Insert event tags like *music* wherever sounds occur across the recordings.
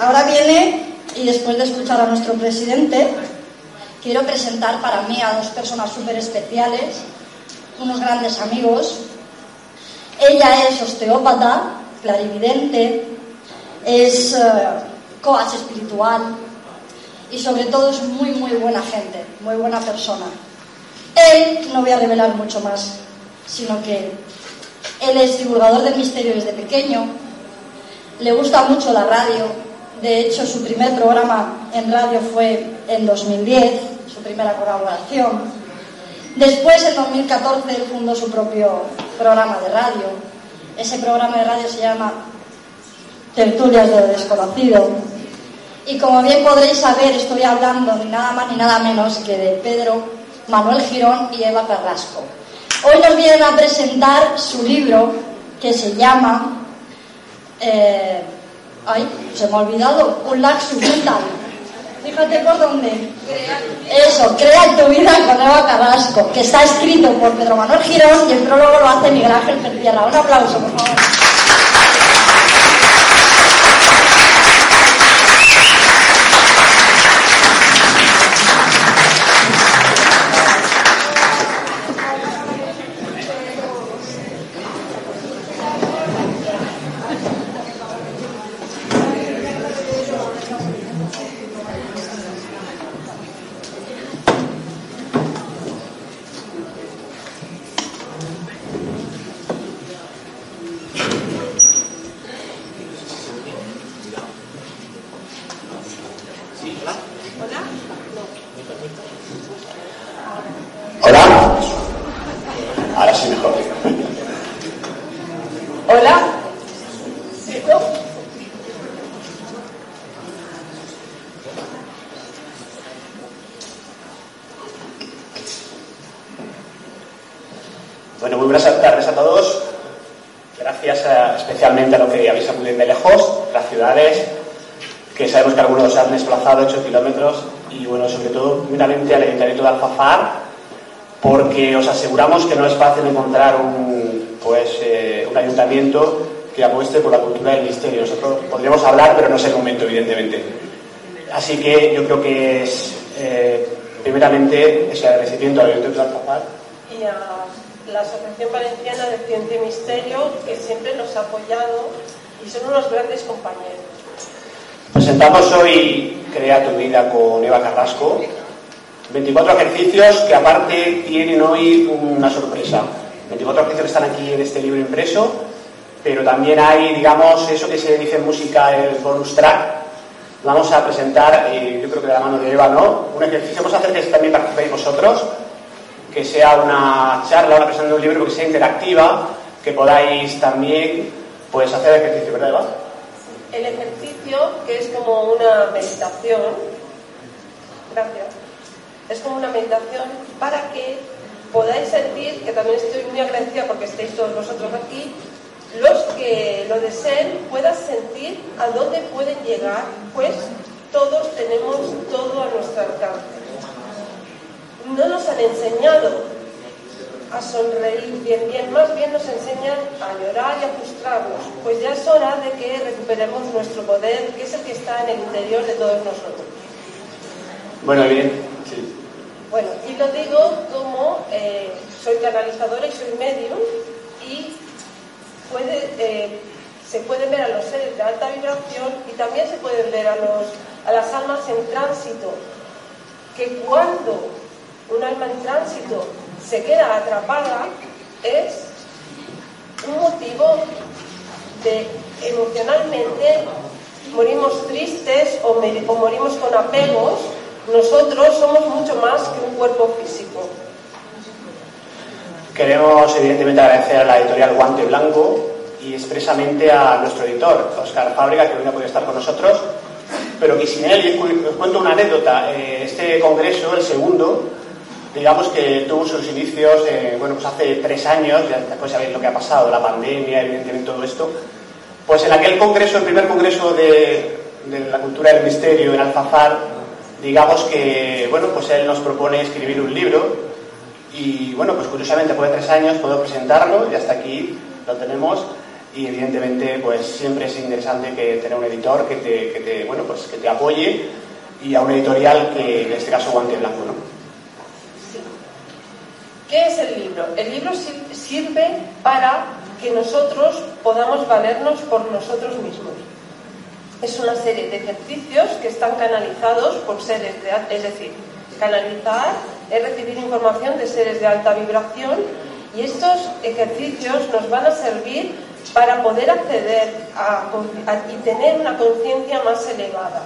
ahora viene, y después de escuchar a nuestro presidente, quiero presentar para mí a dos personas súper especiales, unos grandes amigos. Ella es osteópata, clarividente, es eh, coach espiritual y sobre todo es muy, muy buena gente, muy buena persona. Él, no voy a revelar mucho más, sino que él es divulgador del misterio desde pequeño, le gusta mucho la radio, de hecho su primer programa en radio fue en 2010, su primera colaboración. Después, en 2014, él fundó su propio programa de radio. Ese programa de radio se llama Tertulias de lo Desconocido. Y como bien podréis saber, estoy hablando ni nada más ni nada menos que de Pedro Manuel Girón y Eva Carrasco. Hoy nos vienen a presentar su libro que se llama. Eh, ay, se me ha olvidado. Un laxus mental. Fíjate por dónde. Eso, crea tu vida con Eva Carrasco, que está escrito por Pedro Manuel Girón y el prólogo lo hace Miguel Ángel Fertierra. Un aplauso, por favor. Hola. Ahora sí mejor. Hola. Bueno, muy buenas tardes a todos. Gracias a- especialmente a lo que habéis acudido de lejos, las ciudades, que sabemos que algunos se han desplazado 8 kilómetros y bueno, sobre todo primeramente al Ayuntamiento de Alfafar, porque os aseguramos que no es fácil encontrar un, pues, eh, un ayuntamiento que apueste por la cultura del misterio. Nosotros podríamos hablar, pero no es el momento, evidentemente. Así que yo creo que es, eh, primeramente, ese agradecimiento al Ayuntamiento de Alfafar y a la Asociación Valenciana de Ciencia y Misterio, que siempre nos ha apoyado y son unos grandes compañeros. Presentamos hoy Crea tu vida con Eva Carrasco. 24 ejercicios que aparte tienen hoy una sorpresa. 24 ejercicios que están aquí en este libro impreso, pero también hay, digamos, eso que se dice en música, el bonus track. Vamos a presentar, eh, yo creo que de la mano de Eva, ¿no? Un ejercicio, vamos a hacer que también participéis vosotros, que sea una charla, una presentación de un libro que sea interactiva, que podáis también pues hacer ejercicio, ¿verdad Eva? El ejercicio, que es como una meditación, gracias, es como una meditación para que podáis sentir, que también estoy muy agradecida porque estéis todos vosotros aquí, los que lo deseen puedan sentir a dónde pueden llegar, pues todos tenemos todo a nuestro alcance. No nos han enseñado a sonreír bien, bien, más bien nos enseñan a llorar y a frustrarnos, pues ya es hora de que recuperemos nuestro poder, que es el que está en el interior de todos nosotros. Bueno, bien. Sí. Bueno, y lo digo como eh, soy canalizadora y soy medium y eh, se pueden ver a los seres de alta vibración y también se pueden ver a, los, a las almas en tránsito, que cuando un alma en tránsito se queda atrapada es un motivo de emocionalmente morimos tristes o morimos con apegos, nosotros somos mucho más que un cuerpo físico. Queremos evidentemente agradecer a la editorial Guante Blanco y expresamente a nuestro editor, Oscar Fábrica, que hoy no puede estar con nosotros, pero que sin él, os cuento una anécdota, eh, este congreso, el segundo, digamos que tuvo sus inicios, eh, bueno, pues hace tres años, ya después sabéis lo que ha pasado, la pandemia, evidentemente todo esto, pues en aquel congreso, el primer congreso de, de la cultura del misterio en Alfafar, digamos que, bueno, pues él nos propone escribir un libro y, bueno, pues curiosamente después de tres años puedo presentarlo y hasta aquí lo tenemos. y evidentemente pues siempre es interesante que tener un editor que te, que te, bueno, pues que te apoye y a un editorial que en este caso guante blanco, ¿no? ¿Qué es el libro? El libro sirve para que nosotros podamos valernos por nosotros mismos. Es una serie de ejercicios que están canalizados por seres de es decir, canalizar es recibir información de seres de alta vibración y estos ejercicios nos van a servir para poder acceder y tener una conciencia más elevada.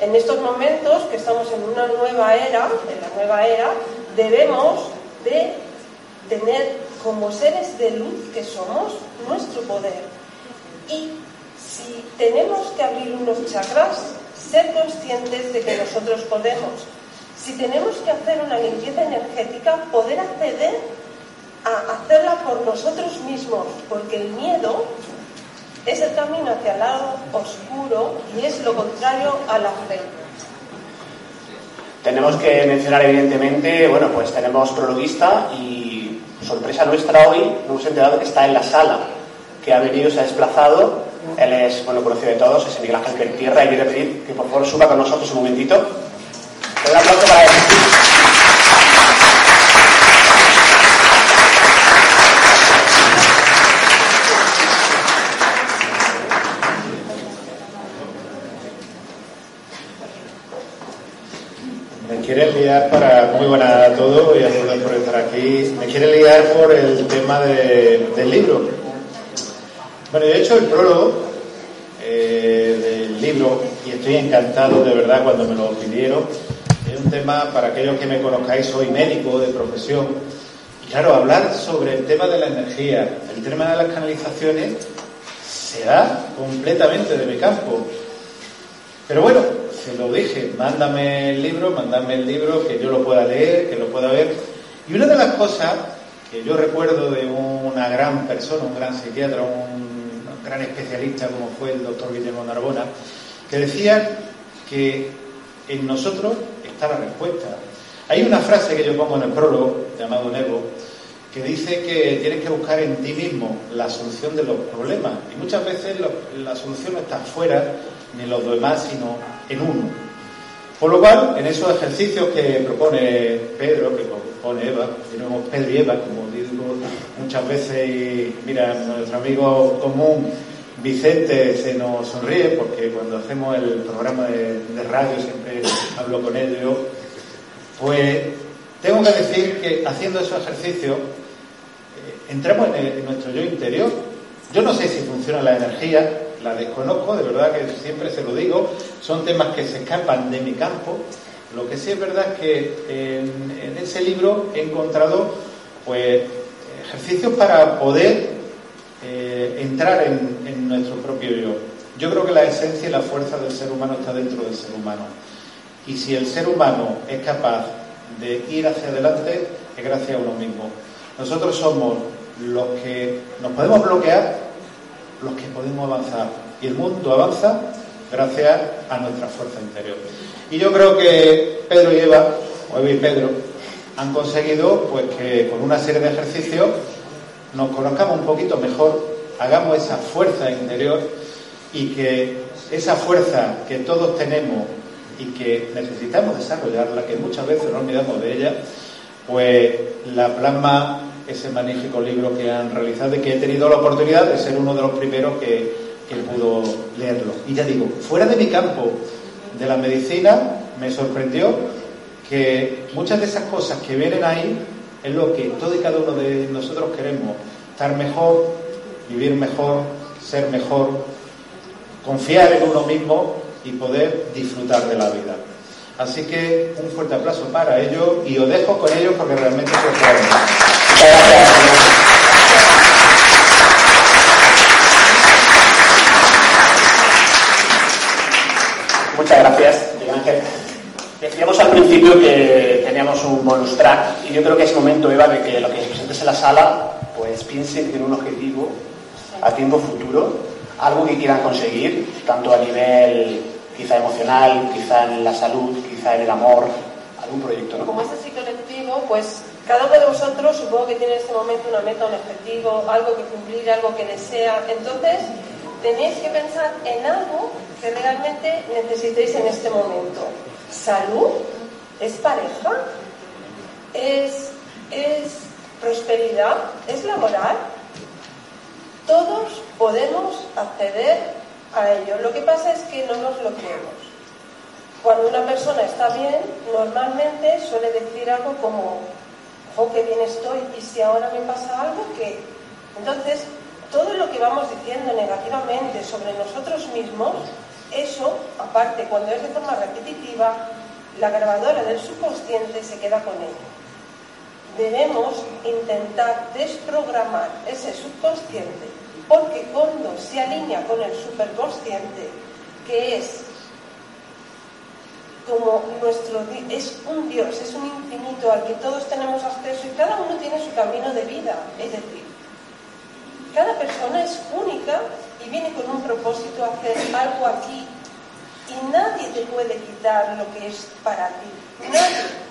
En estos momentos que estamos en una nueva era, en la nueva era, debemos de tener como seres de luz que somos nuestro poder. Y si tenemos que abrir unos chakras, ser conscientes de que nosotros podemos. Si tenemos que hacer una limpieza energética, poder acceder a hacerla por nosotros mismos, porque el miedo es el camino hacia el lado oscuro y es lo contrario a la fe. Tenemos que mencionar evidentemente, bueno, pues tenemos prologuista y sorpresa nuestra hoy, nos hemos enterado que está en la sala, que ha venido, se ha desplazado, él es, bueno, conocido de todos, es Miguel Ángel Tierra y quiere pedir que por favor suba con nosotros un momentito. Un aplauso para él. quiere liar para, muy buena a todos y a todos por estar aquí, me quiere liar por el tema del libro. Bueno, de hecho el prólogo eh, del libro, y estoy encantado de verdad cuando me lo pidieron, es un tema para aquellos que me conozcáis, soy médico de profesión, y claro, hablar sobre el tema de la energía, el tema de las canalizaciones, se da completamente de mi campo. Pero bueno, se lo dije, mándame el libro, mándame el libro, que yo lo pueda leer, que lo pueda ver. Y una de las cosas que yo recuerdo de una gran persona, un gran psiquiatra, un gran especialista como fue el doctor Guillermo Narbona, que decía que en nosotros está la respuesta. Hay una frase que yo pongo en el prólogo, llamado Nebo, que dice que tienes que buscar en ti mismo la solución de los problemas. Y muchas veces la solución no está fuera ni los demás, sino en uno. Por lo cual, en esos ejercicios que propone Pedro, que propone Eva, tenemos Pedro y Eva, como digo muchas veces, mira, nuestro amigo común Vicente se nos sonríe porque cuando hacemos el programa de, radio siempre hablo con él yo, pues tengo que decir que haciendo esos ejercicios eh, entramos en, en nuestro yo interior. Yo no sé si funciona la energía, la desconozco, de verdad que siempre se lo digo, son temas que se escapan de mi campo. Lo que sí es verdad es que en, ese libro he encontrado pues ejercicios para poder eh, entrar en, en nuestro propio yo. Yo creo que la esencia y la fuerza del ser humano está dentro del ser humano. Y si el ser humano es capaz de ir hacia adelante, es gracias a uno mismo. Nosotros somos los que nos podemos bloquear los que podemos avanzar. Y el mundo avanza gracias a nuestra fuerza interior. Y yo creo que Pedro y Eva, o Eva y Pedro, han conseguido pues que con una serie de ejercicios nos conozcamos un poquito mejor, hagamos esa fuerza interior y que esa fuerza que todos tenemos y que necesitamos desarrollarla, que muchas veces nos olvidamos de ella, pues la plasma ese magnífico libro que han realizado y que he tenido la oportunidad de ser uno de los primeros que, que pudo leerlo. Y ya digo, fuera de mi campo de la medicina, me sorprendió que muchas de esas cosas que vienen ahí es lo que todo y cada uno de nosotros queremos. Estar mejor, vivir mejor, ser mejor, confiar en uno mismo y poder disfrutar de la vida. Así que un fuerte aplauso para ellos y os dejo con ellos porque realmente se Muchas gracias, Miguel Ángel. Decíamos al principio que teníamos un bonus track y yo creo que es momento, Eva, de que lo que presentes en la sala, pues piensen en un objetivo a tiempo futuro, algo que quieran conseguir, tanto a nivel quizá emocional, quizá en la salud, quizá en el amor, algún proyecto, ¿no? Como es así colectivo, pues Cada uno de vosotros supongo que tiene en este momento una meta, un objetivo, algo que cumplir, algo que desea. Entonces, tenéis que pensar en algo que realmente necesitéis en este momento. ¿Salud? ¿Es pareja? ¿Es, prosperidad? ¿Es laboral? Todos podemos acceder a ello. Lo que pasa es que no nos lo creemos. Cuando una persona está bien, normalmente suele decir algo como, oh, qué bien estoy, y si ahora me pasa algo, ¿qué? Entonces, todo lo que vamos diciendo negativamente sobre nosotros mismos, eso, aparte, cuando es de forma repetitiva, la grabadora del subconsciente se queda con ello. Debemos intentar desprogramar ese subconsciente, porque cuando se alinea con el superconsciente, que es como nuestro es un Dios, es un infinito al que todos tenemos acceso y cada uno tiene su camino de vida. Es decir, cada persona es única y viene con un propósito a hacer algo aquí y nadie te puede quitar lo que es para ti. Nadie.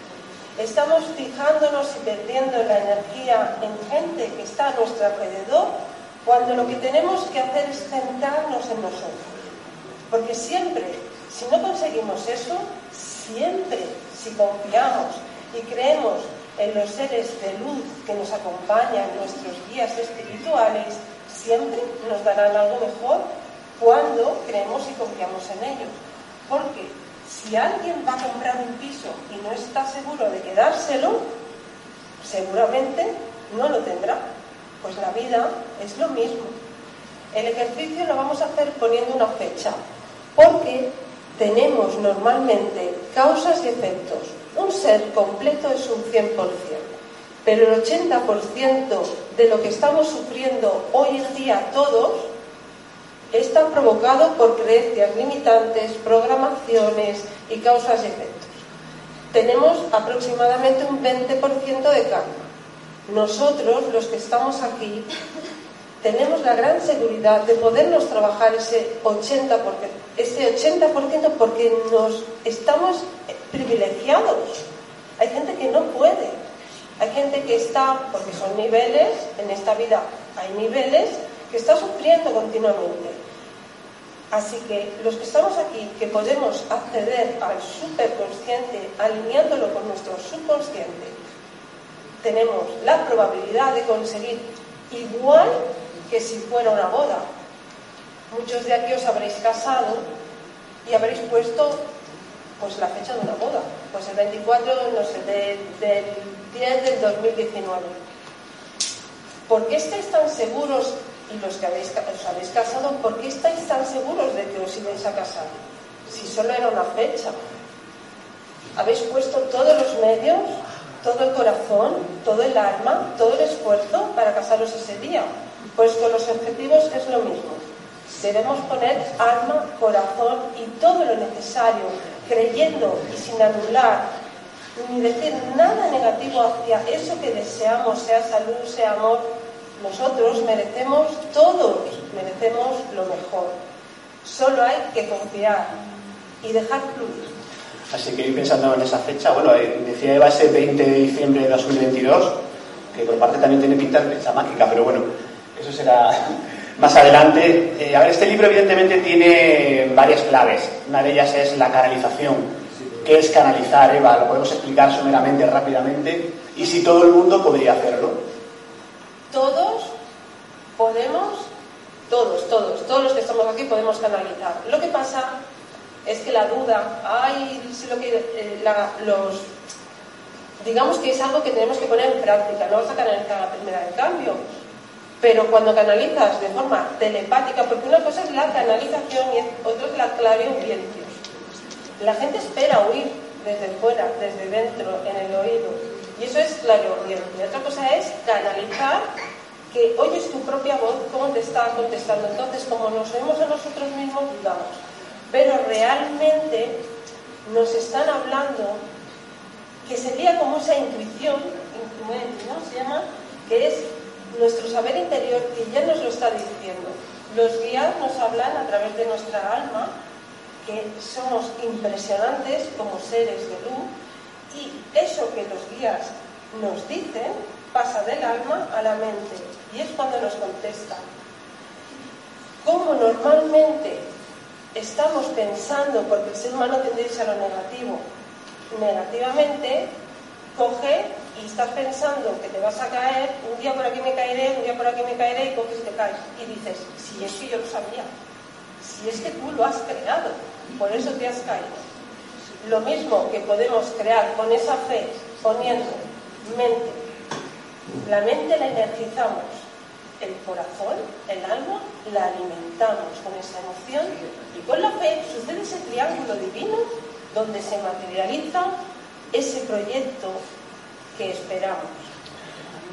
Estamos fijándonos y perdiendo la energía en gente que está a nuestro alrededor cuando lo que tenemos que hacer es centrarnos en nosotros. Porque siempre, si no conseguimos eso, siempre, si confiamos y creemos en los seres de luz que nos acompañan, nuestros guías espirituales, siempre nos darán algo mejor cuando creemos y confiamos en ellos. Porque si alguien va a comprar un piso y no está seguro de quedárselo, seguramente no lo tendrá. Pues la vida es lo mismo. El ejercicio lo vamos a hacer poniendo una fecha, porque tenemos normalmente causas y efectos. Un ser completo es un 100%, pero el 80% de lo que estamos sufriendo hoy en día todos está provocado por creencias limitantes, programaciones y causas y efectos. Tenemos aproximadamente un 20% de karma. Nosotros, los que estamos aquí, tenemos la gran seguridad de podernos trabajar ese 80%, ese 80% porque nos estamos privilegiados. Hay gente que no puede. Hay gente que está, porque son niveles, en esta vida hay niveles, que está sufriendo continuamente. Así que los que estamos aquí, que podemos acceder al superconsciente, alineándolo con nuestro subconsciente, tenemos la probabilidad de conseguir igual que si fuera una boda. Muchos de aquí os habréis casado y habréis puesto pues la fecha de una boda, pues el 24, no sé, del 10 del 2019. ¿Por qué estáis tan seguros, y los que habéis, os habéis casado, por qué estáis tan seguros de que os ibais a casar? Si solo era una fecha. Habéis puesto todos los medios, todo el corazón, todo el alma, todo el esfuerzo para casaros ese día. Pues con los objetivos es lo mismo. Debemos poner alma, corazón y todo lo necesario, creyendo y sin anular ni decir nada negativo hacia eso que deseamos, sea salud, sea amor. Nosotros merecemos, todos merecemos lo mejor. Solo hay que confiar y dejar fluir. Así que pensando en esa fecha, bueno, eh, decía Eva ese 20 de diciembre de 2022, que por parte también tiene pinta de fecha mágica, pero bueno, eso será *laughs* más adelante. Eh, a ver, este libro evidentemente tiene varias claves. Una de ellas es la canalización. ¿Qué es canalizar, Eva? ¿Lo podemos explicar someramente, rápidamente? Y si todo el mundo podría hacerlo. Todos podemos, todos, todos, todos los que estamos aquí podemos canalizar. Lo que pasa es que la duda, ay, si lo que eh, los digamos que es algo que tenemos que poner en práctica, no vas a canalizar la primera de cambio, pero cuando canalizas de forma telepática, porque una cosa es la canalización y otra es la clariaudiencia. La gente espera oír desde fuera, desde dentro, en el oído, y eso es clariaudiencia. Otra cosa es canalizar que oyes tu propia voz, cómo te está contestando. Entonces, como nos oímos a nosotros mismos, dudamos. Pero realmente nos están hablando que sería como esa intuición, ¿no? Se llama, que es nuestro saber interior que ya nos lo está diciendo. Los guías nos hablan a través de nuestra alma, que somos impresionantes como seres de luz, y eso que los guías nos dicen pasa del alma a la mente y es cuando nos contesta. Como normalmente estamos pensando, porque el ser humano tiende a lo negativo, negativamente, coge y estás pensando que te vas a caer, un día por aquí me caeré, un día por aquí me caeré y coges y te caes. Y dices, si es que yo lo sabía, si es que tú lo has creado, por eso te has caído. Lo mismo que podemos crear con esa fe, poniendo mente. La mente la energizamos, el corazón, el alma, la alimentamos con esa emoción y con la fe sucede ese triángulo divino donde se materializa ese proyecto que esperamos.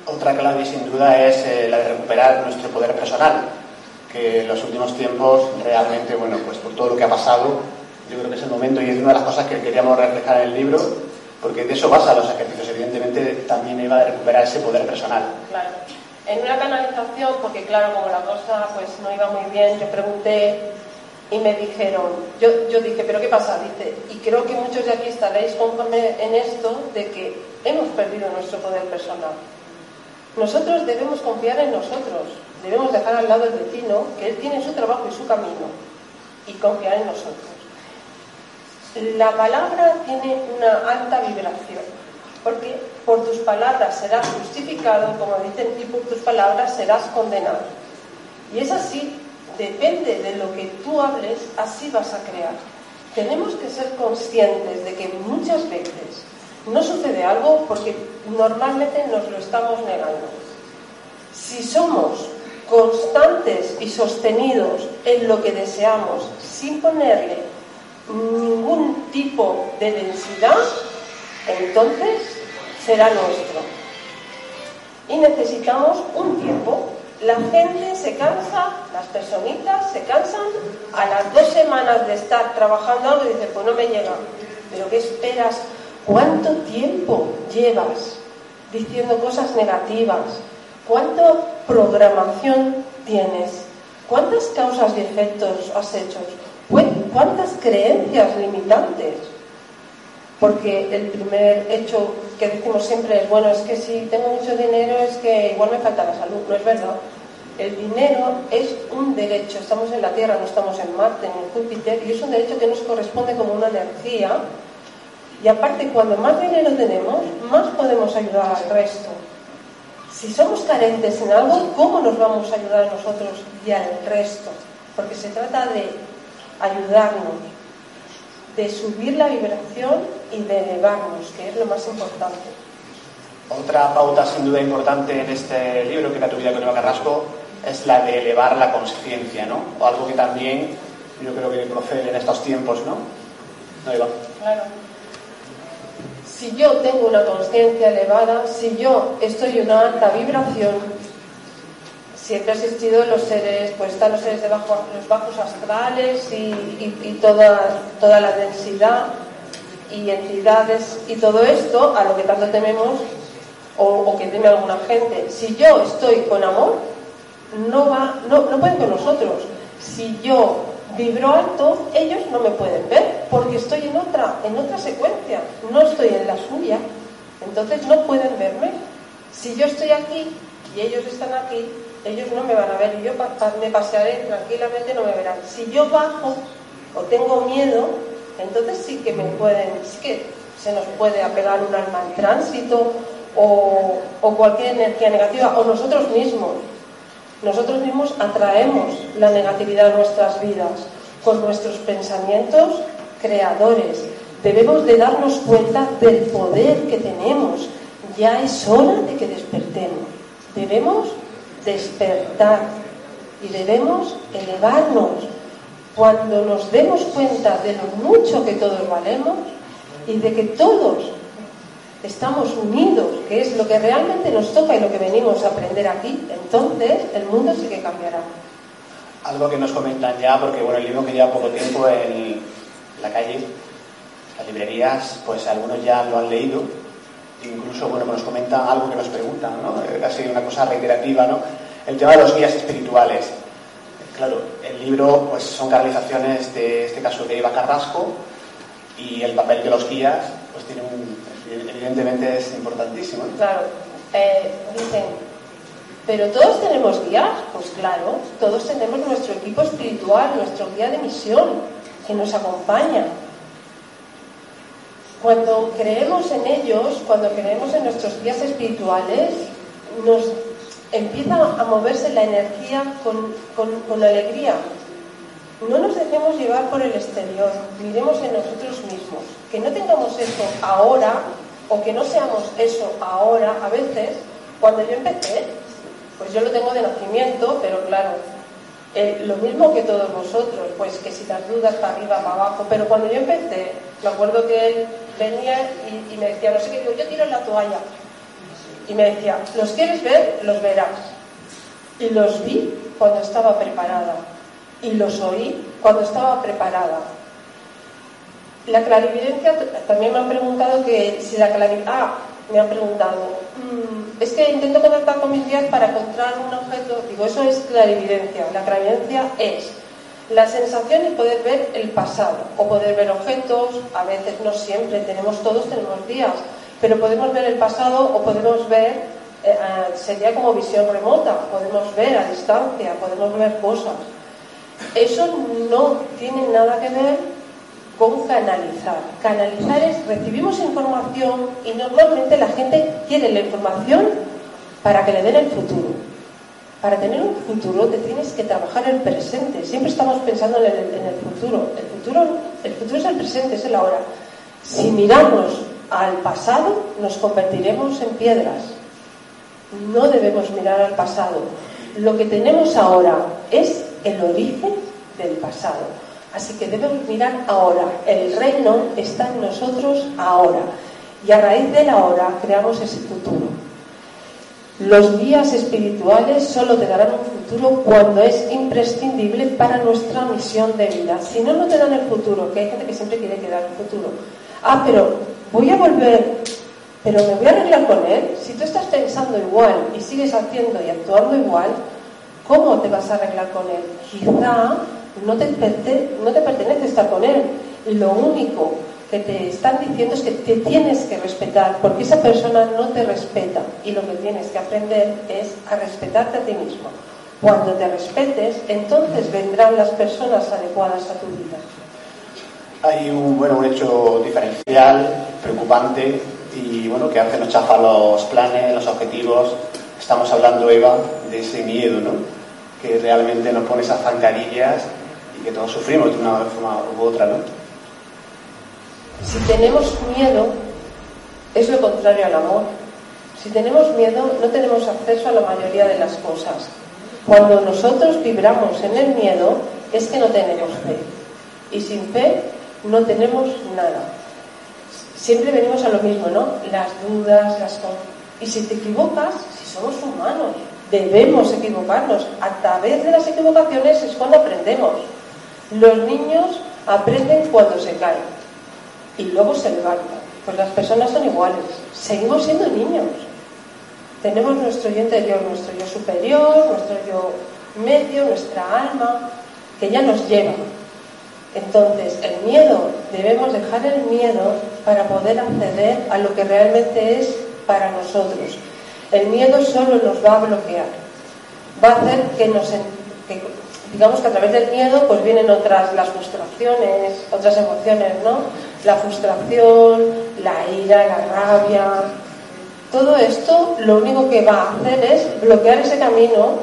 Otra clave sin duda es eh, la de recuperar nuestro poder personal, que en los últimos tiempos realmente, bueno, pues por todo lo que ha pasado, yo creo que es el momento y es una de las cosas que queríamos reflejar en el libro, porque de eso basa los ejercicios, evidentemente también iba a recuperar ese poder personal. Claro. En una canalización, porque claro, como la cosa pues no iba muy bien, yo pregunté y me dijeron, yo, dije, ¿pero qué pasa? Dice, y creo que muchos de aquí estaréis conforme en esto de que hemos perdido nuestro poder personal. Nosotros debemos confiar en nosotros, debemos dejar al lado el vecino, que él tiene su trabajo y su camino, y confiar en nosotros. La palabra tiene una alta vibración, porque por tus palabras serás justificado, como dicen, y por tus palabras serás condenado. Y es así depende de lo que tú hables, así vas a crear. Tenemos que ser conscientes de que muchas veces no sucede algo porque normalmente nos lo estamos negando. Si somos constantes y sostenidos en lo que deseamos sin ponerle ningún tipo de densidad, entonces será nuestro. Y necesitamos un tiempo la gente se cansa, las personitas se cansan a las dos semanas de estar trabajando algo y dicen, pues no me llega. Pero ¿qué esperas? ¿Cuánto tiempo llevas diciendo cosas negativas? ¿Cuánta programación tienes? ¿Cuántas causas y efectos has hecho? ¿Cuántas creencias limitantes? Porque el primer hecho que decimos siempre es, bueno, es que si tengo mucho dinero es que igual me falta la salud. No es verdad. El dinero es un derecho. Estamos en la Tierra, no estamos en Marte, ni en Júpiter, y es un derecho que nos corresponde como una energía. Y aparte, cuando más dinero tenemos, más podemos ayudar al resto. Si somos carentes en algo, ¿cómo nos vamos a ayudar nosotros y al resto? Porque se trata de ayudarnos, de subir la vibración y de elevarnos, que es lo más importante. Otra pauta sin duda importante en este libro, que era tu vida con Eva Carrasco, es la de elevar la conciencia, ¿no? O algo que también yo creo que procede en estos tiempos, ¿no? ¿No, Eva? Claro. Si yo tengo una conciencia elevada, si yo estoy en una alta vibración, siempre ha existido los seres, pues están los seres de bajo, los bajos astrales y, toda, toda la densidad y entidades y todo esto, a lo que tanto tememos o, que teme alguna gente. Si yo estoy con amor, no, va, no, no pueden con nosotros. Si yo vibro alto, ellos no me pueden ver porque estoy en otra, en otra secuencia, no estoy en la suya. Entonces no pueden verme. Si yo estoy aquí y ellos están aquí, ellos no me van a ver yo me pasearé tranquilamente, no me verán. Si yo bajo o tengo miedo, entonces sí que me pueden, sí que se nos puede apegar un alma en tránsito o, o cualquier energía negativa, o nosotros mismos. Nosotros mismos atraemos la negatividad a nuestras vidas con nuestros pensamientos creadores. Debemos de darnos cuenta del poder que tenemos. Ya es hora de que despertemos. Debemos despertar y debemos elevarnos cuando nos demos cuenta de lo mucho que todos valemos y de que todos estamos unidos, que es lo que realmente nos toca y lo que venimos a aprender aquí, entonces el mundo sí que cambiará. Algo que nos comentan ya, porque bueno, el libro que lleva poco tiempo en la calle, las librerías, pues algunos ya lo han leído, incluso bueno, nos comentan algo que nos preguntan, ¿no? Casi una cosa reiterativa, ¿no? El tema de los guías espirituales. Claro, el libro pues son canalizaciones de este caso de Eva Carrasco y el papel de los guías pues tiene un, evidentemente es importantísimo. Claro, eh, dicen, pero todos tenemos guías, pues claro, todos tenemos nuestro equipo espiritual, nuestro guía de misión que nos acompaña. Cuando creemos en ellos, cuando creemos en nuestros guías espirituales, nos empieza a moverse la energía con, con alegría. No nos dejemos llevar por el exterior, miremos en nosotros mismos. Que no tengamos eso ahora o que no seamos eso ahora, a veces, cuando yo empecé, pues yo lo tengo de nacimiento, pero claro, eh, lo mismo que todos vosotros, pues que si las dudas para arriba, para abajo, pero cuando yo empecé, me acuerdo que él venía y, me decía, no sé qué, yo tiro la toalla. Y me decía, ¿los quieres ver? Los verás. Y los vi cuando estaba preparada. Y los oí cuando estaba preparada. La clarividencia, también me han preguntado que si la clarividencia... Ah, me han preguntado, mm, es que intento contactar con mis guías para encontrar un objeto. Digo, eso es clarividencia. La clarividencia es la sensación de poder ver el pasado o poder ver objetos, a veces no siempre, tenemos todos, tenemos días, pero podemos ver el pasado o podemos ver, eh, sería como visión remota, podemos ver a distancia, podemos ver cosas. Eso no tiene nada que ver con canalizar. Canalizar es recibimos información y normalmente la gente quiere la información para que le den el futuro. Para tener un futuro te tienes que trabajar el presente. Siempre estamos pensando en el, futuro. El futuro. El futuro es el presente, es el ahora. Si miramos al pasado, nos convertiremos en piedras. No debemos mirar al pasado. Lo que tenemos ahora es el origen del pasado. Así que debemos mirar ahora. El reino está en nosotros ahora. Y a raíz del ahora creamos ese futuro. Los guías espirituales solo te darán un futuro cuando es imprescindible para nuestra misión de vida. Si no, no te dan el futuro, que hay gente que siempre quiere que el futuro. Ah, pero voy a volver, pero me voy a arreglar con él. Si tú estás pensando igual y sigues haciendo y actuando igual, ¿cómo te vas a arreglar con él? Quizá no te, no te pertenece estar con él. Lo único que te están diciendo es que te tienes que respetar, porque esa persona no te respeta y lo que tienes que aprender es a respetarte a ti mismo. Cuando te respetes, entonces vendrán las personas adecuadas a tu vida. Hay un, bueno, un hecho diferencial, preocupante y bueno, que hace nos chafa los planes, los objetivos. Estamos hablando, Eva, de ese miedo, ¿no? Que realmente nos pone esas zancadillas y que todos sufrimos de una forma u otra, ¿no? Si tenemos miedo, es lo contrario al amor. Si tenemos miedo, no tenemos acceso a la mayoría de las cosas. Cuando nosotros vibramos en el miedo, es que no tenemos fe. Y sin fe, no tenemos nada. Siempre venimos a lo mismo, ¿no? Las dudas, las Y si te equivocas, si somos humanos, debemos equivocarnos. A través de las equivocaciones es cuando aprendemos. Los niños aprenden cuando se caen y luego se levantan. Pues las personas son iguales. Seguimos siendo niños. Tenemos nuestro yo interior, nuestro yo superior, nuestro yo medio, nuestra alma, que ya nos lleva. Entonces, el miedo, debemos dejar el miedo para poder acceder a lo que realmente es para nosotros. El miedo solo nos va a bloquear. Va a hacer que nos digamos que a través del miedo pues vienen otras, las frustraciones, otras emociones, ¿no? La frustración, la ira, la rabia. Todo esto lo único que va a hacer es bloquear ese camino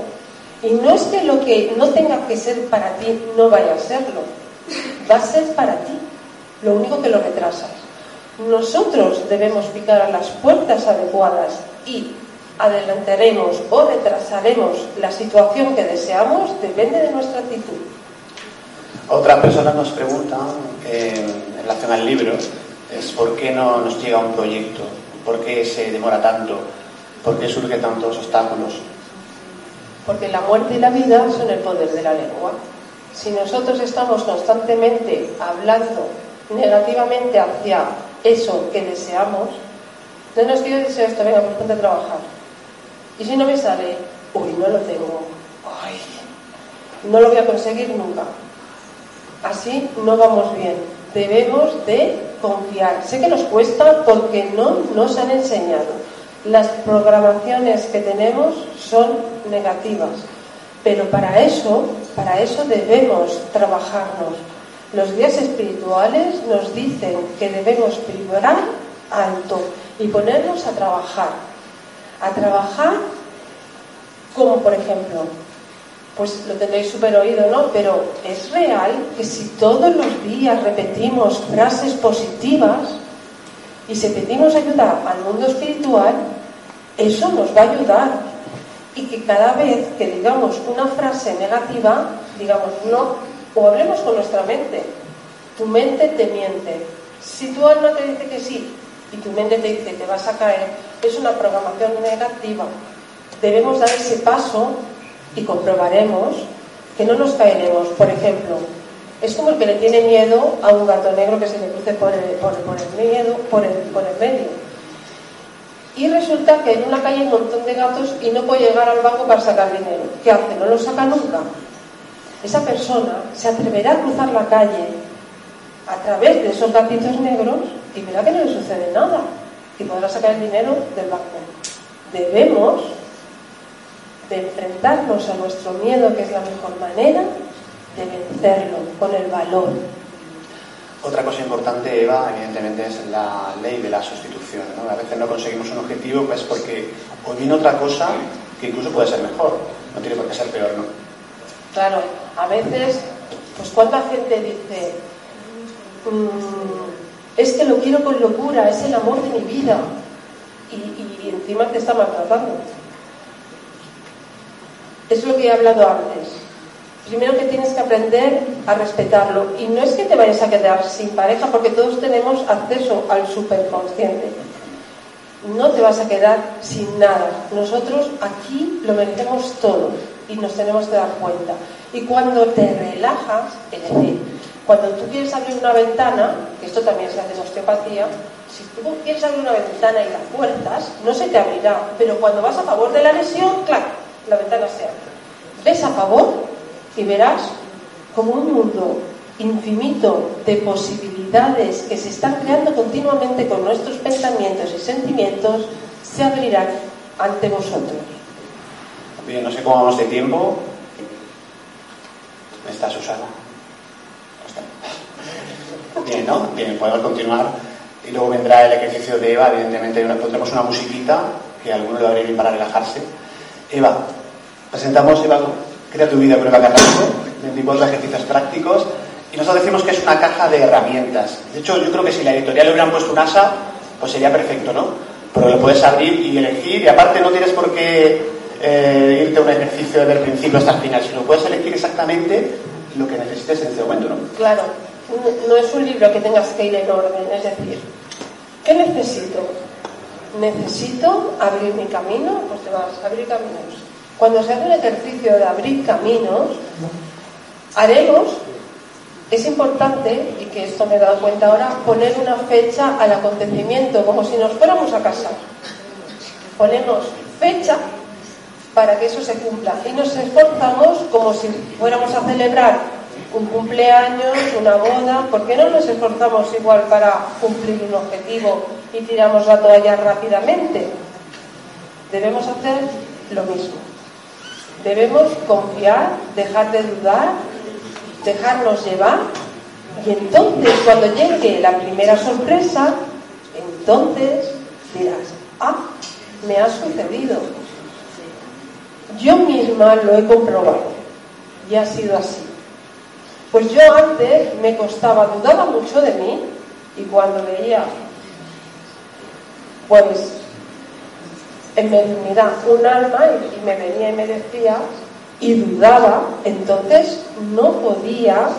y no es que lo que no tenga que ser para ti no vaya a serlo, va a ser para ti, lo único que lo retrasas. Nosotros debemos picar a las puertas adecuadas y adelantaremos o retrasaremos la situación que deseamos depende de nuestra actitud. Otras personas nos preguntan, eh, en relación al libro, es por qué no nos llega un proyecto, por qué se demora tanto, por qué surgen tantos obstáculos. Porque la muerte y la vida son el poder de la lengua. Si nosotros estamos constantemente hablando negativamente hacia eso que deseamos, no nos quiero decir esto, venga, pues ponte a trabajar y si no me sale, uy, no lo tengo, ay, no lo voy a conseguir nunca. Así no vamos bien. debemos de confiar. Sé que nos cuesta porque no nos han enseñado. Las programaciones que tenemos son negativas, pero para eso, para eso debemos trabajarnos. Los guías espirituales nos dicen que debemos vibrar alto y ponernos a trabajar. A trabajar como por ejemplo, pues lo tenéis súper oído, ¿no? Pero es real que si todos los días repetimos frases positivas y si pedimos ayuda al mundo espiritual, eso nos va a ayudar. Y que cada vez que digamos una frase negativa, digamos no, o hablemos con nuestra mente. Tu mente te miente. Si tu alma te dice que sí y tu mente te dice que te vas a caer, es una programación negativa. Debemos dar ese paso y comprobaremos que no nos caeremos. Por ejemplo, es como el que le tiene miedo a un gato negro que se le cruce por el, miedo, por el medio. Y resulta que en una calle hay un montón de gatos y no puede llegar al banco para sacar dinero. ¿Qué hace? No lo saca nunca esa persona se atreverá a cruzar la calle a través de esos gatitos negros y verá que no le sucede nada y podrá sacar el dinero del banco. Debemos de enfrentarnos a nuestro miedo, que es la mejor manera de vencerlo con el valor. Otra cosa importante, Eva, evidentemente es la ley de la sustitución. A veces no conseguimos un objetivo pues porque o viene otra cosa que incluso puede ser mejor, no tiene por qué ser peor, ¿no? Claro, a veces, pues cuánta gente dice, mm, es que lo quiero con locura, es el amor de mi vida, y, encima te está maltratando. Es lo que he hablado antes. Primero que tienes que aprender a respetarlo. Y no es que te vayas a quedar sin pareja, porque todos tenemos acceso al superconsciente. No te vas a quedar sin nada. Nosotros aquí lo merecemos todo y nos tenemos que dar cuenta. Y cuando te relajas, es decir, cuando tú quieres abrir una ventana, esto también se hace en osteopatía, si tú quieres abrir una ventana y la fuerzas, no se te abrirá, pero cuando vas a favor de la lesión, claro, la ventana se abre. Ves a favor y verás como un mundo infinito de posibilidades que se están creando continuamente con nuestros pensamientos y sentimientos se abrirán ante vosotros. Bien, no sé cómo vamos de tiempo. ¿Está Susana? Bien, ¿no? Bien, podemos continuar. Y luego vendrá el ejercicio de Eva. Evidentemente pondremos una musiquita que alguno le bien para relajarse. Eva, presentamos Eva, Crea tu vida Eva Carrasco, 24 ejercicios prácticos. Y nosotros decimos que es una caja de herramientas. De hecho, yo creo que si la editorial le hubieran puesto un asa, pues sería perfecto, ¿no? Pero lo puedes abrir y elegir y aparte no tienes por qué eh, irte a un ejercicio desde el principio hasta el final, sino puedes elegir exactamente lo que necesites en ese momento, ¿no? Claro, no es un libro que tengas que ir en orden, es decir, ¿qué necesito? ¿Necesito abrir mi camino? Pues te vas a abrir caminos. Cuando se hace un ejercicio de abrir caminos, haremos, es importante, y que esto me he dado cuenta ahora, poner una fecha al acontecimiento, como si nos fuéramos a casar. Ponemos fecha para que eso se cumpla. Y nos esforzamos como si fuéramos a celebrar un cumpleaños, una boda. ¿Por qué no nos esforzamos igual para cumplir un objetivo y tiramos la toalla rápidamente? Debemos hacer lo mismo. Debemos confiar, dejar de dudar, dejarnos llevar y entonces cuando llegue la primera sorpresa, entonces dirás, ah, me ha sucedido, yo misma lo he comprobado y ha sido así. Pues yo antes me costaba, dudaba mucho de mí y cuando veía, pues, en mediunidad un alma y me venía y me decía y dudaba, entonces no podía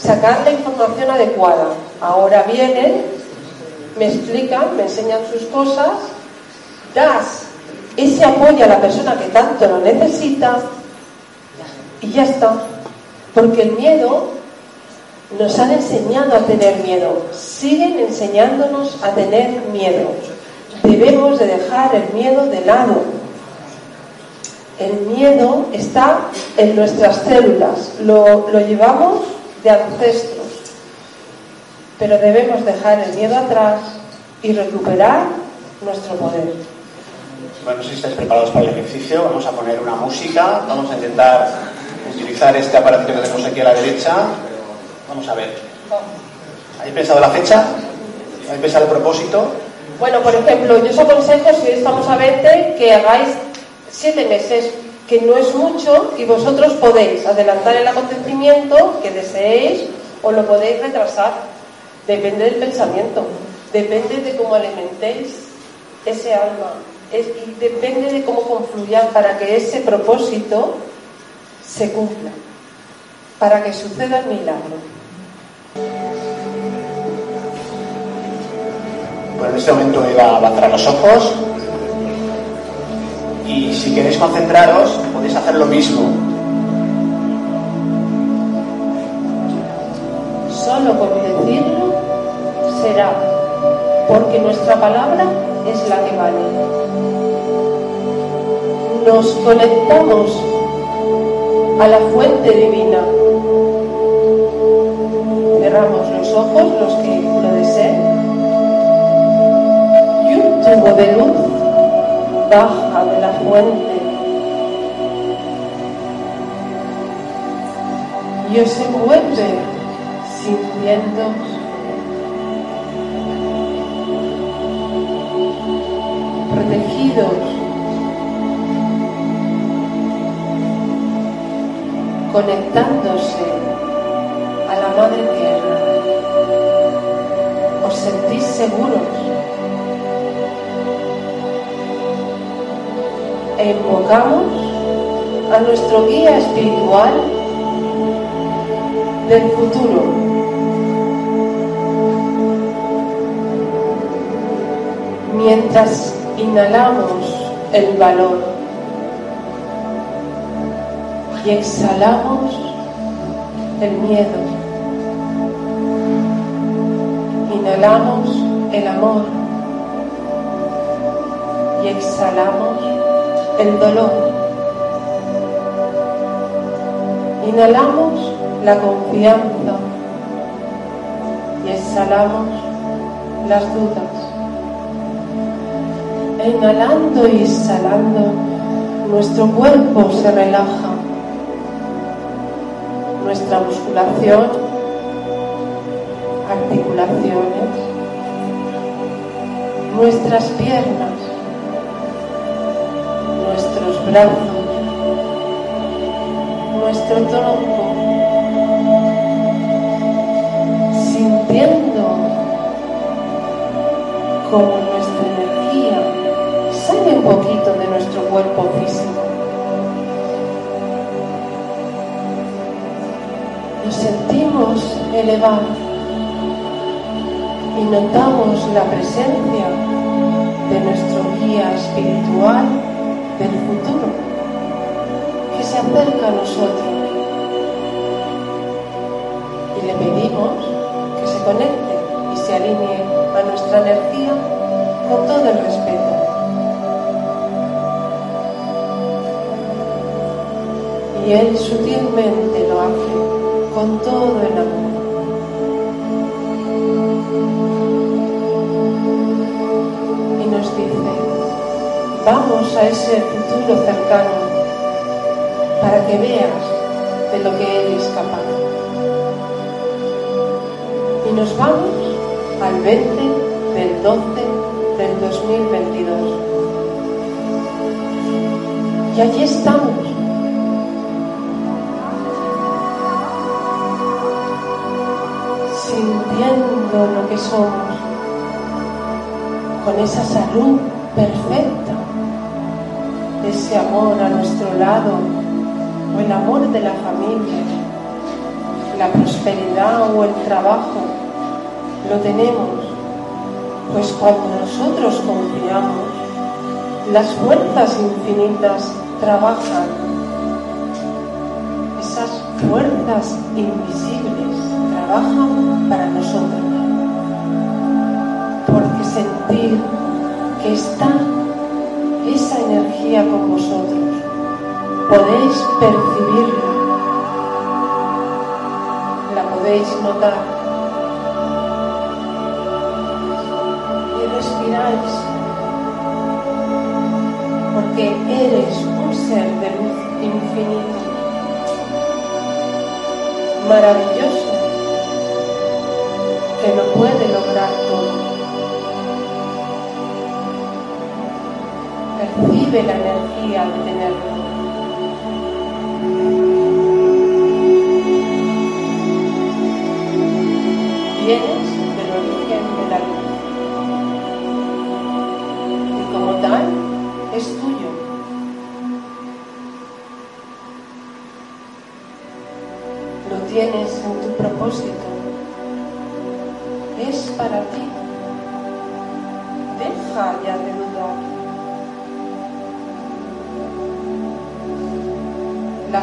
sacar la información adecuada. Ahora vienen, me explican, me enseñan sus cosas, das ese apoyo a la persona que tanto lo necesita y ya está. Porque el miedo nos han enseñado a tener miedo, siguen enseñándonos a tener miedo. Debemos de dejar el miedo de lado. El miedo está en nuestras células, lo, lo llevamos de ancestros. pero debemos dejar el miedo atrás y recuperar nuestro poder. Bueno, si estáis preparados para el ejercicio, vamos a poner una música, vamos a intentar utilizar este aparato que tenemos aquí a la derecha. Vamos a ver. ¿Habéis pensado la fecha? ¿Habéis pensado el propósito? Bueno, por ejemplo, yo os aconsejo, si estamos a 20, que hagáis siete meses, que no es mucho, y vosotros podéis adelantar el acontecimiento que deseéis o lo podéis retrasar. Depende del pensamiento, depende de cómo alimentéis ese alma, y depende de cómo confluyan para que ese propósito se cumpla, para que suceda el milagro. Bueno, en este momento va a cerrar los ojos y si queréis concentraros podéis hacer lo mismo. Solo con decirlo será, porque nuestra palabra es la que vale. Nos conectamos a la fuente divina. Ojos, los que lo deseen. Tubo de luz baja de la fuente. Y os envuelve sintiendo protegidos. Conectándose a la madre tierra os sentís seguros e invocamos a nuestro guía espiritual del futuro. Mientras inhalamos el valor y exhalamos el miedo. Inhalamos el amor y exhalamos el dolor. Inhalamos la confianza y exhalamos las dudas. E inhalando y exhalando, nuestro cuerpo se relaja, nuestra musculación, nuestras piernas, brazos, nuestro tronco, sintiendo como nuestra energía sale un poquito de nuestro cuerpo físico. Nos sentimos elevar y notamos la presencia de nuestro guía espiritual del futuro que se acerca a nosotros y le pedimos que se conecte y se alinee a nuestra energía con todo el respeto. Y él sutilmente lo hace con todo el amor. Vamos a ese futuro cercano para que veas de lo que Él es capaz. Y nos vamos al 20 del 12 del 2022. Y allí estamos. Sintiendo lo que somos, con esa salud perfecta ese amor a nuestro lado o el amor de la familia, la prosperidad o el trabajo, lo tenemos, pues cuando nosotros confiamos, las fuerzas infinitas trabajan. Esas fuerzas invisibles trabajan para nosotros. Porque sentir que está energía con vosotros. Podéis percibirla, la podéis notar. Y respiráis. Porque eres un ser de luz infinita, maravilloso, que lo puede lograr todo la energía de tenerlo. Vienes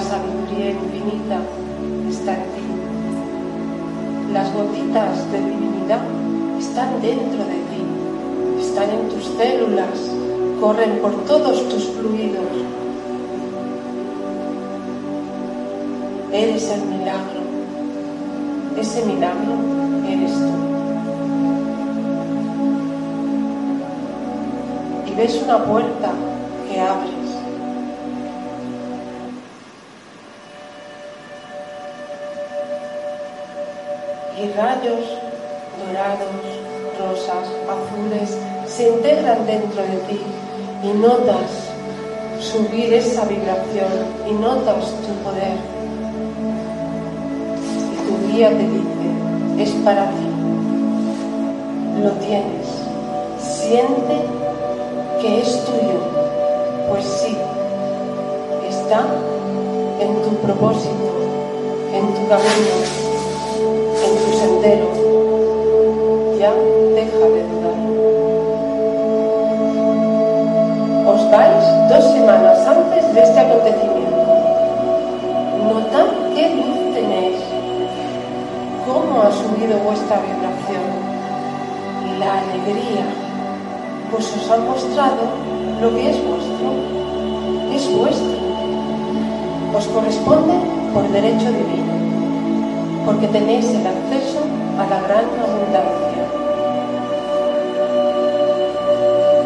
sabiduría infinita está en ti. Las gotitas de divinidad están dentro de ti, están en tus células, corren por todos tus fluidos. Eres el milagro. Ese milagro eres tú. Y ves una puerta dentro de ti y notas subir esa vibración y notas tu poder. Y tu guía te dice, es para ti, lo tienes, siente que es tuyo, pues sí, está en tu propósito, en tu camino, en tu sendero. Ya deja de dos semanas antes de este acontecimiento. Notad qué luz tenéis, cómo ha subido vuestra vibración la alegría, pues os han mostrado lo que es vuestro, es vuestro, os corresponde por derecho divino, porque tenéis el acceso a la gran abundancia.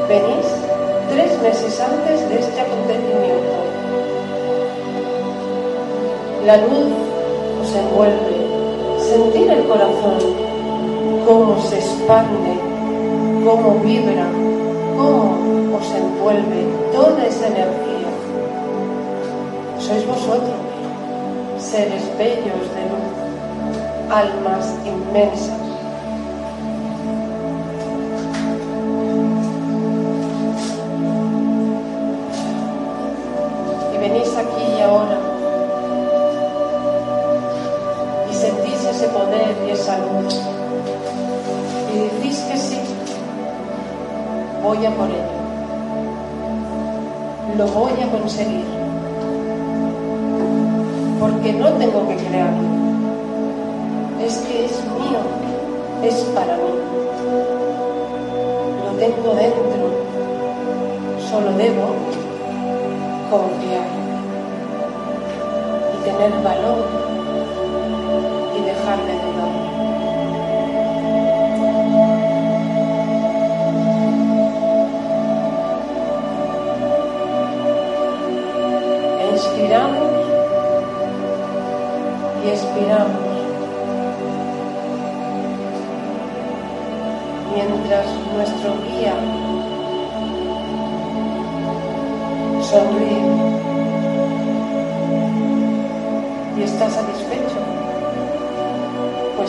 Venís tres meses antes de este acontecimiento. La luz os envuelve, sentir el corazón, cómo se expande, cómo vibra, cómo os envuelve toda esa energía. Sois vosotros, seres bellos de luz, almas inmensas. Lo voy a conseguir, porque no tengo que crearlo, es que es mío, es para mí, lo tengo dentro, solo debo confiar y tener valor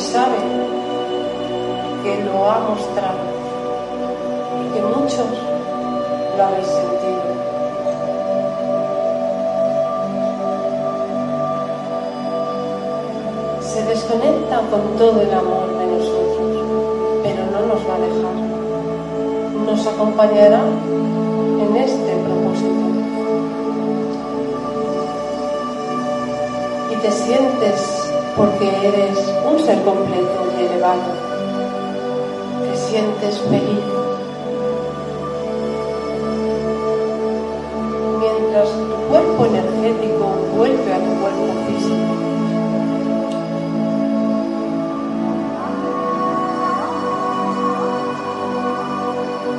sabe que lo ha mostrado y que muchos lo habéis sentido. Se desconecta con todo el amor de nosotros, pero no nos va a dejar. Nos acompañará en este propósito. Y te sientes porque eres un ser completo y elevado. Te sientes feliz. Mientras tu cuerpo energético vuelve a tu cuerpo físico.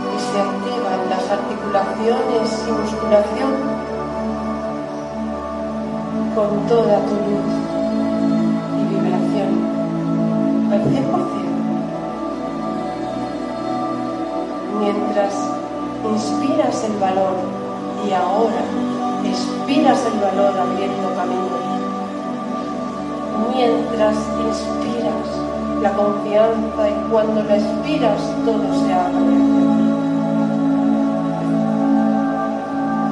Y se activan las articulaciones y musculación con toda tu luz el valor y ahora expiras el valor abriendo camino. Mientras inspiras la confianza y cuando la expiras todo se abre.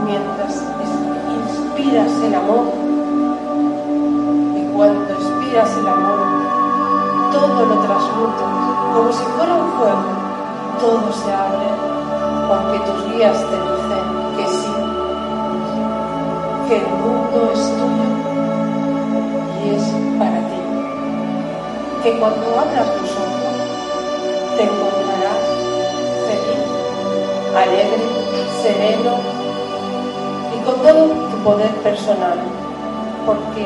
Mientras inspiras el amor y cuando expiras el amor todo lo transmutas como si fuera un fuego, todo se abre aunque tus guías te dicen que sí, que el mundo es tuyo y es para ti, que cuando abras los ojos te encontrarás feliz, alegre, sereno y con todo tu poder personal, porque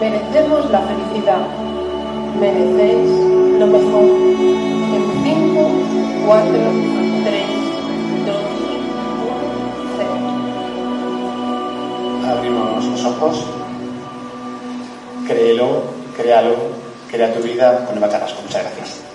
merecemos la felicidad, merecéis lo mejor. En 5, 4, ojos. Créelo, créalo, crea tu vida con Eva Carrasco. Muchas gracias.